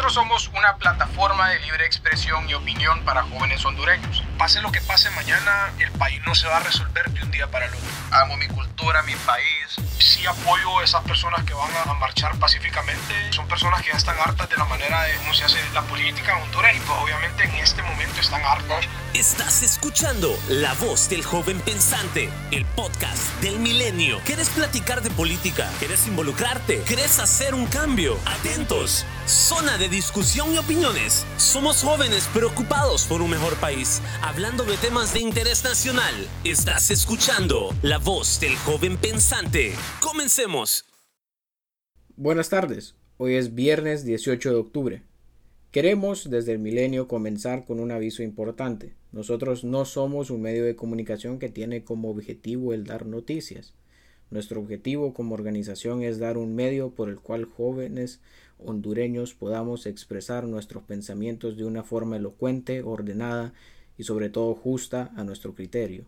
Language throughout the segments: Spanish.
Nosotros somos una plataforma de libre expresión y opinión para jóvenes hondureños. Pase lo que pase mañana, el país no se va a resolver de un día para el otro. Amo mi cultura, mi país. Sí apoyo a esas personas que van a marchar pacíficamente. Son personas que ya están hartas de la manera de cómo se hace la política en Honduras y pues obviamente en este momento están hartas. Estás escuchando La Voz del Joven Pensante, el podcast del milenio. ¿Quieres platicar de política? ¿Quieres involucrarte? ¿Quieres hacer un cambio? Atentos. Zona de discusión y opiniones. Somos jóvenes preocupados por un mejor país, hablando de temas de interés nacional. Estás escuchando La Voz del Joven Pensante. Comencemos. Buenas tardes. Hoy es viernes 18 de octubre. Queremos desde el milenio comenzar con un aviso importante. Nosotros no somos un medio de comunicación que tiene como objetivo el dar noticias. Nuestro objetivo como organización es dar un medio por el cual jóvenes hondureños podamos expresar nuestros pensamientos de una forma elocuente, ordenada y sobre todo justa a nuestro criterio.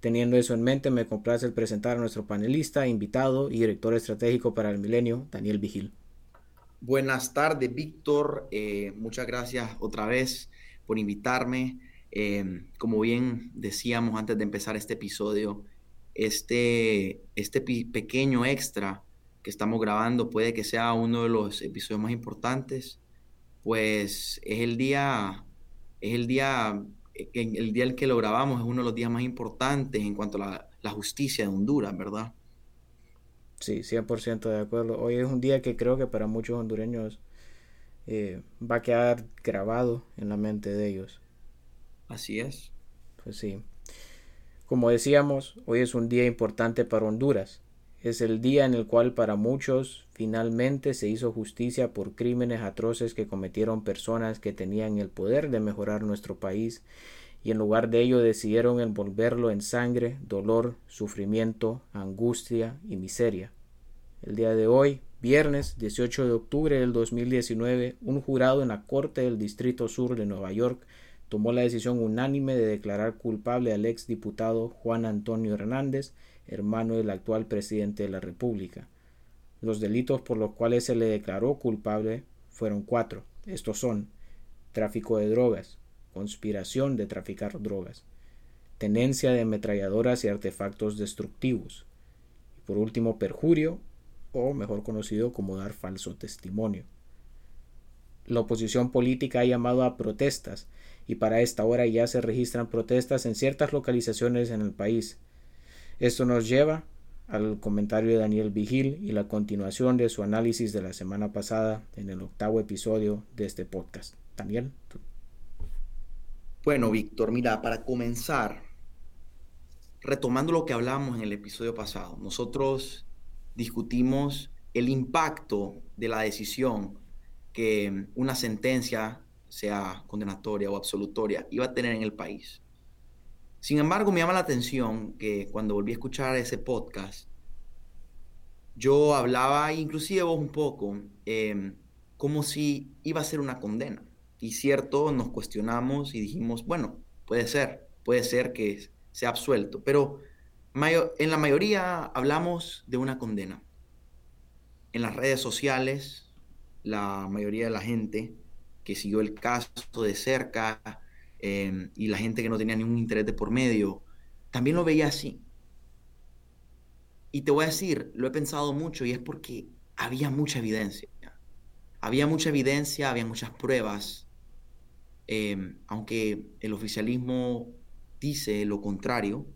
Teniendo eso en mente, me complace el presentar a nuestro panelista, invitado y director estratégico para el milenio, Daniel Vigil. Buenas tardes, Víctor. Eh, muchas gracias otra vez por invitarme. Eh, como bien decíamos antes de empezar este episodio, este, este pequeño extra que estamos grabando puede que sea uno de los episodios más importantes, pues es el día, es el día, el día el que lo grabamos es uno de los días más importantes en cuanto a la, la justicia de Honduras, ¿verdad? Sí, 100% de acuerdo. Hoy es un día que creo que para muchos hondureños eh, va a quedar grabado en la mente de ellos. Así es. Pues sí. Como decíamos, hoy es un día importante para Honduras. Es el día en el cual para muchos finalmente se hizo justicia por crímenes atroces que cometieron personas que tenían el poder de mejorar nuestro país y en lugar de ello decidieron envolverlo en sangre, dolor, sufrimiento, angustia y miseria. El día de hoy, viernes 18 de octubre del 2019, un jurado en la Corte del Distrito Sur de Nueva York tomó la decisión unánime de declarar culpable al ex diputado Juan Antonio Hernández, hermano del actual presidente de la República. Los delitos por los cuales se le declaró culpable fueron cuatro. Estos son tráfico de drogas, conspiración de traficar drogas, tenencia de ametralladoras y artefactos destructivos, y por último perjurio, o mejor conocido como dar falso testimonio. La oposición política ha llamado a protestas y para esta hora ya se registran protestas en ciertas localizaciones en el país. Esto nos lleva al comentario de Daniel Vigil y la continuación de su análisis de la semana pasada en el octavo episodio de este podcast. Daniel. Bueno, Víctor, mira, para comenzar, retomando lo que hablamos en el episodio pasado, nosotros discutimos el impacto de la decisión que una sentencia, sea condenatoria o absolutoria, iba a tener en el país. Sin embargo, me llama la atención que cuando volví a escuchar ese podcast, yo hablaba, inclusive vos un poco, eh, como si iba a ser una condena. Y cierto, nos cuestionamos y dijimos, bueno, puede ser, puede ser que sea absuelto, pero en la mayoría hablamos de una condena. En las redes sociales, la mayoría de la gente que siguió el caso de cerca em, y la gente que no tenía ningún interés de por medio, también lo veía así. Y te voy a decir, lo he pensado mucho y es porque había mucha evidencia. Había mucha evidencia, había muchas pruebas Em, aunque el oficialismo dice lo contrario,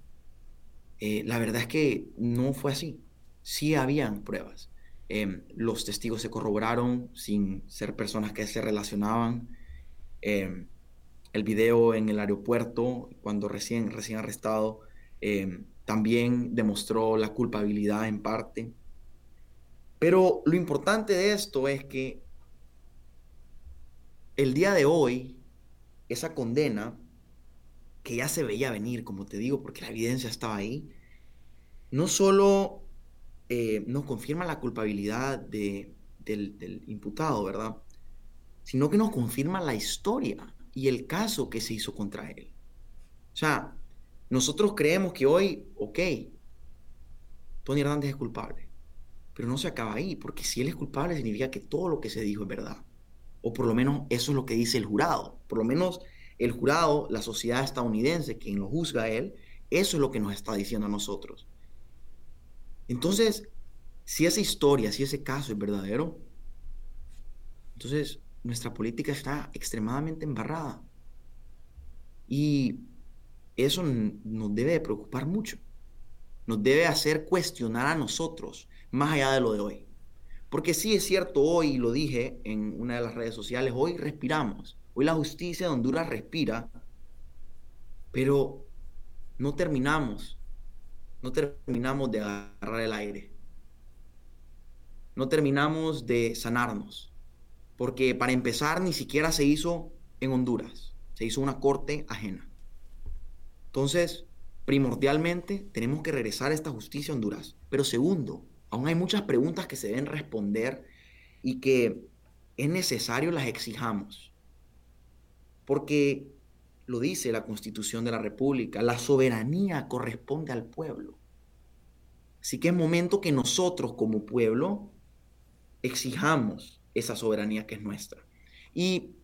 eh, la verdad es que no fue así. Sí habían pruebas. Em, los testigos se corroboraron sin ser personas que se relacionaban. Em, el video en el aeropuerto, cuando recién, recién arrestado, también demostró la culpabilidad en parte. Pero lo importante de esto es que el día de hoy esa condena, que ya se veía venir, como te digo, porque la evidencia estaba ahí, no solo eh, nos confirma la culpabilidad del, del imputado, ¿verdad? Sino que nos confirma la historia y el caso que se hizo contra él. O sea, nosotros creemos que hoy, ok, Tony Hernández es culpable, pero no se acaba ahí, porque si él es culpable significa que todo lo que se dijo es verdad O por lo menos eso es lo que dice el jurado. Por lo menos el jurado, la sociedad estadounidense, quien lo juzga a él, eso es lo que nos está diciendo a nosotros. Entonces, si esa historia, si ese caso es verdadero, entonces nuestra política está extremadamente embarrada. Y eso nos debe preocupar mucho. Nos debe hacer cuestionar a nosotros, más allá de lo de hoy. Porque sí es cierto, hoy lo dije en una de las redes sociales, hoy respiramos. Hoy la justicia de Honduras respira, pero no terminamos. No terminamos de agarrar el aire. No terminamos de sanarnos. Porque para empezar ni siquiera se hizo en Honduras. Se hizo una corte ajena. Entonces, primordialmente tenemos que regresar a esta justicia a Honduras. Pero segundo, aún hay muchas preguntas que se deben responder y que es necesario las exijamos. Porque lo dice la Constitución de la República, la soberanía corresponde al pueblo. Así que es momento que nosotros como pueblo exijamos esa soberanía que es nuestra. Y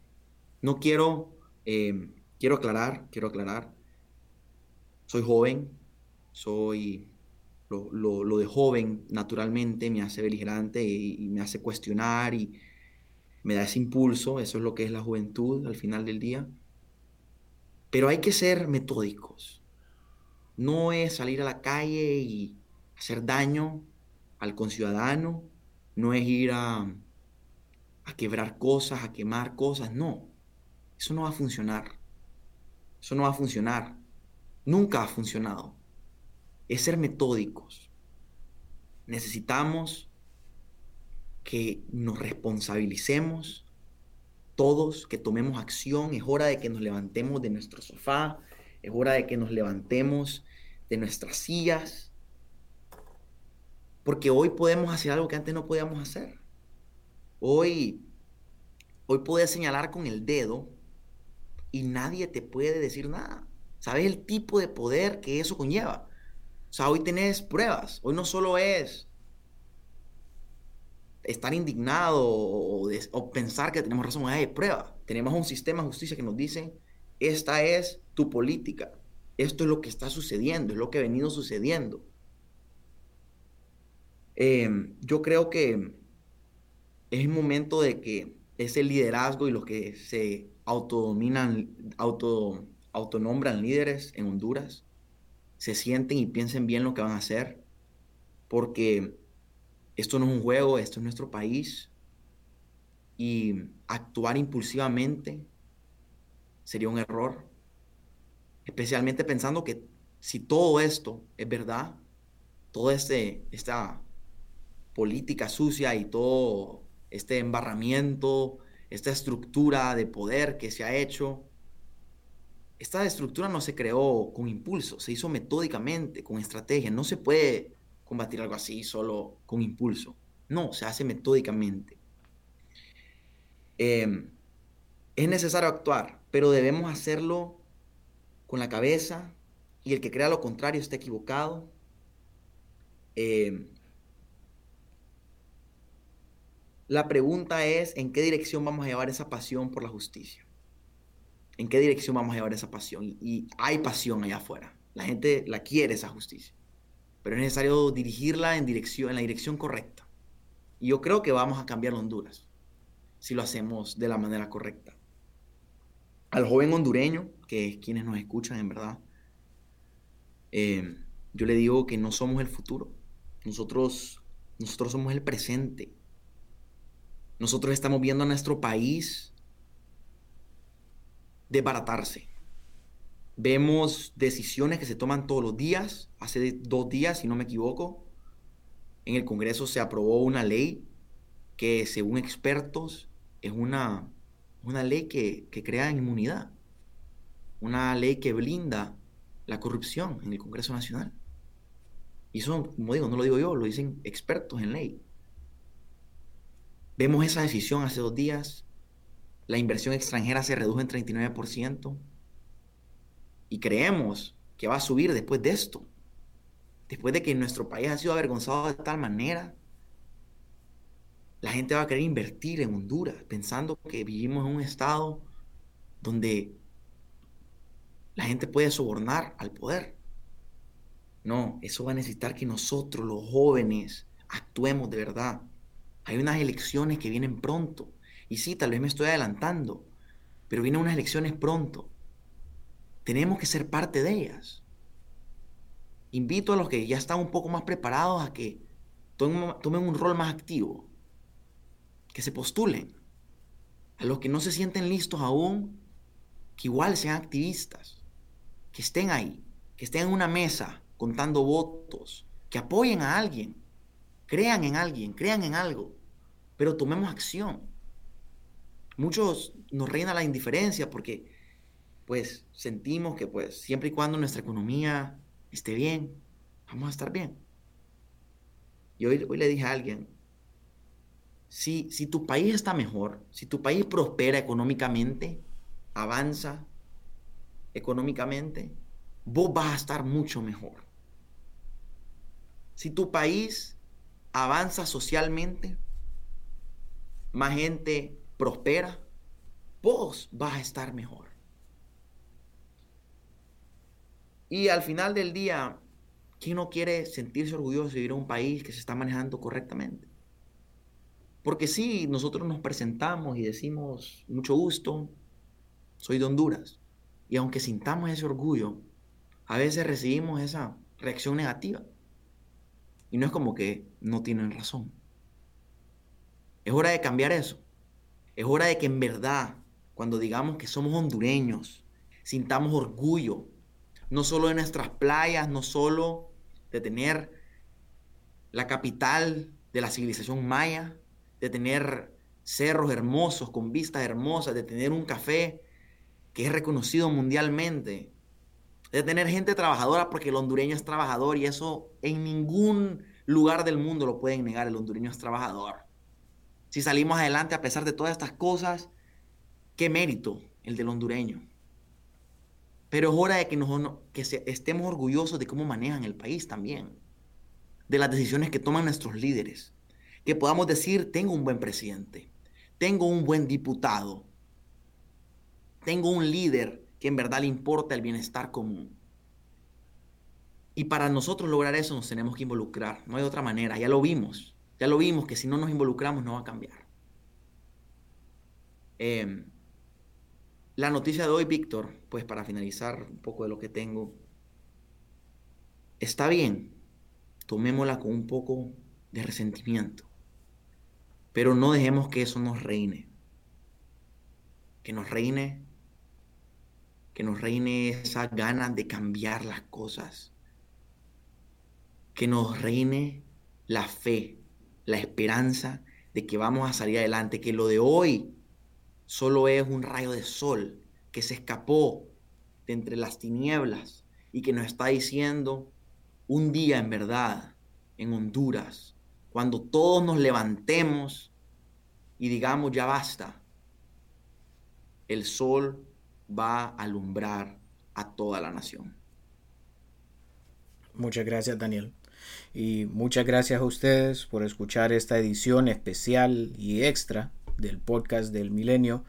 no quiero, eh, quiero aclarar, quiero aclarar, soy joven, soy, lo, de joven naturalmente me hace beligerante y, me hace cuestionar y me da ese impulso, eso es lo que es la juventud al final del día. Pero hay que ser metódicos. No es salir a la calle y hacer daño al conciudadano, no es ir a, a quebrar cosas, a quemar cosas, no. Eso no va a funcionar. Eso no va a funcionar. Nunca ha funcionado. Es ser metódicos. Necesitamos que nos responsabilicemos todos, que tomemos acción. Es hora de que nos levantemos de nuestro sofá, es hora de que nos levantemos de nuestras sillas, porque hoy podemos hacer algo que antes no podíamos hacer. Hoy, hoy puedes señalar con el dedo y nadie te puede decir nada. ¿Sabes el tipo de poder que eso conlleva? O sea, hoy tenés pruebas. Hoy no solo es estar indignado o, pensar que tenemos razón, hay prueba. Tenemos un sistema de justicia que nos dice, esta es tu política, esto es lo que está sucediendo, es lo que ha venido sucediendo. Em, yo creo que es el momento de que ese liderazgo y los que se autodominan, auto, autonombran líderes en Honduras, se sienten y piensen bien lo que van a hacer, porque esto no es un juego, esto es nuestro país. Y actuar impulsivamente sería un error. Especialmente pensando que si todo esto es verdad, toda este, esta política sucia y todo este embarramiento, esta estructura de poder que se ha hecho, esta estructura no se creó con impulso, se hizo metódicamente, con estrategia. No se puede combatir algo así solo con impulso. No, se hace metódicamente. Em, es necesario actuar, pero debemos hacerlo con la cabeza y el que crea lo contrario está equivocado. Em, la pregunta es, ¿en qué dirección vamos a llevar esa pasión por la justicia? ¿En qué dirección vamos a llevar esa pasión? y hay pasión allá afuera. La gente la quiere esa justicia pero es necesario dirigirla en, dirección, en la dirección correcta. Y yo creo que vamos a cambiar Honduras si lo hacemos de la manera correcta. Al joven hondureño, que es quienes nos escuchan en verdad, eh, yo le digo que no somos el futuro. Nosotros, nosotros somos el presente. Nosotros estamos viendo a nuestro país desbaratarse. Vemos decisiones que se toman todos los días. Hace dos días, si no me equivoco, en el Congreso se aprobó una ley que, según expertos, es una, una ley que, que crea inmunidad. Una ley que blinda la corrupción en el Congreso Nacional. Y eso, como digo, no lo digo yo, lo dicen expertos en ley. Vemos esa decisión hace dos días. La inversión extranjera se redujo en 39% y creemos que va a subir después de esto, después de que nuestro país ha sido avergonzado de tal manera, la gente va a querer invertir en Honduras, pensando que vivimos en un estado donde la gente puede sobornar al poder. No, eso va a necesitar que nosotros, los jóvenes, actuemos de verdad. Hay unas elecciones que vienen pronto. Y sí, tal vez me estoy adelantando, pero vienen unas elecciones pronto. Tenemos que ser parte de ellas. Invito a los que ya están un poco más preparados a que tomen, un rol más activo, que se postulen. A los que no se sienten listos aún, que igual sean activistas, que estén ahí, que estén en una mesa contando votos, que apoyen a alguien, crean en alguien, crean en algo, pero tomemos acción. Muchos nos reina la indiferencia porque pues sentimos que pues siempre y cuando nuestra economía esté bien, vamos a estar bien. Y hoy, hoy le dije a alguien, si, si tu país está mejor, si tu país prospera económicamente, avanza económicamente, vos vas a estar mucho mejor. Si tu país avanza socialmente, más gente prospera, vos vas a estar mejor. Y al final del día, ¿quién no quiere sentirse orgulloso de vivir en un país que se está manejando correctamente? Porque sí, nosotros nos presentamos y decimos, mucho gusto, soy de Honduras. Y aunque sintamos ese orgullo, a veces recibimos esa reacción negativa. Y no es como que no tienen razón. Es hora de cambiar eso. Es hora de que en verdad, cuando digamos que somos hondureños, sintamos orgullo, no solo de nuestras playas, no solo de tener la capital de la civilización maya, de tener cerros hermosos con vistas hermosas, de tener un café que es reconocido mundialmente, de tener gente trabajadora porque el hondureño es trabajador y eso en ningún lugar del mundo lo pueden negar, el hondureño es trabajador. Si salimos adelante a pesar de todas estas cosas, qué mérito el del hondureño. Pero es hora de que, nos, que estemos orgullosos de cómo manejan el país también, de las decisiones que toman nuestros líderes, que podamos decir, tengo un buen presidente, tengo un buen diputado, tengo un líder que en verdad le importa el bienestar común. Y para nosotros lograr eso nos tenemos que involucrar. No hay otra manera. Ya lo vimos. Ya lo vimos que si no nos involucramos no va a cambiar. Em, la noticia de hoy, Víctor, pues para finalizar un poco de lo que tengo, está bien. Tomémosla con un poco de resentimiento. Pero no dejemos que eso nos reine. Que nos reine que nos reine esa ganas de cambiar las cosas, que nos reine la fe, la esperanza de que vamos a salir adelante, que lo de hoy solo es un rayo de sol que se escapó de entre las tinieblas y que nos está diciendo un día en verdad en Honduras, cuando todos nos levantemos y digamos ya basta, el sol va a alumbrar a toda la nación. Muchas gracias, Daniel. Y muchas gracias a ustedes por escuchar esta edición especial y extra del podcast del milenio.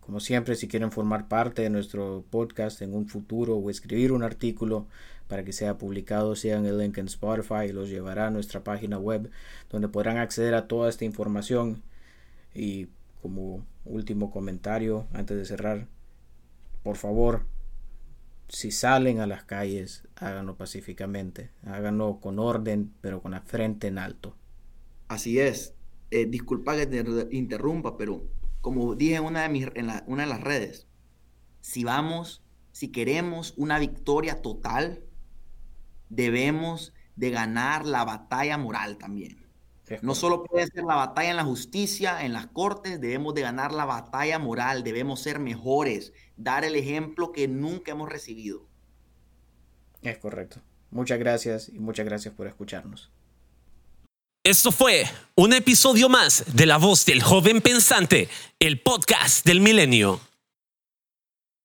Como siempre, si quieren formar parte de nuestro podcast en un futuro o escribir un artículo para que sea publicado, sean el link en Spotify y los llevará a nuestra página web donde podrán acceder a toda esta información. Y como último comentario, antes de cerrar, por favor, si salen a las calles, háganlo pacíficamente, háganlo con orden, pero con la frente en alto. Así es. Eh, disculpa que te interrumpa, pero como dije en una de, mis, en una de las redes, si vamos, si queremos una victoria total, debemos de ganar la batalla moral también. No solo puede ser la batalla en la justicia, en las cortes, debemos de ganar la batalla moral, debemos ser mejores, dar el ejemplo que nunca hemos recibido. Es correcto. Muchas gracias y muchas gracias por escucharnos. Esto fue un episodio más de La Voz del Joven Pensante, el podcast del Milenio.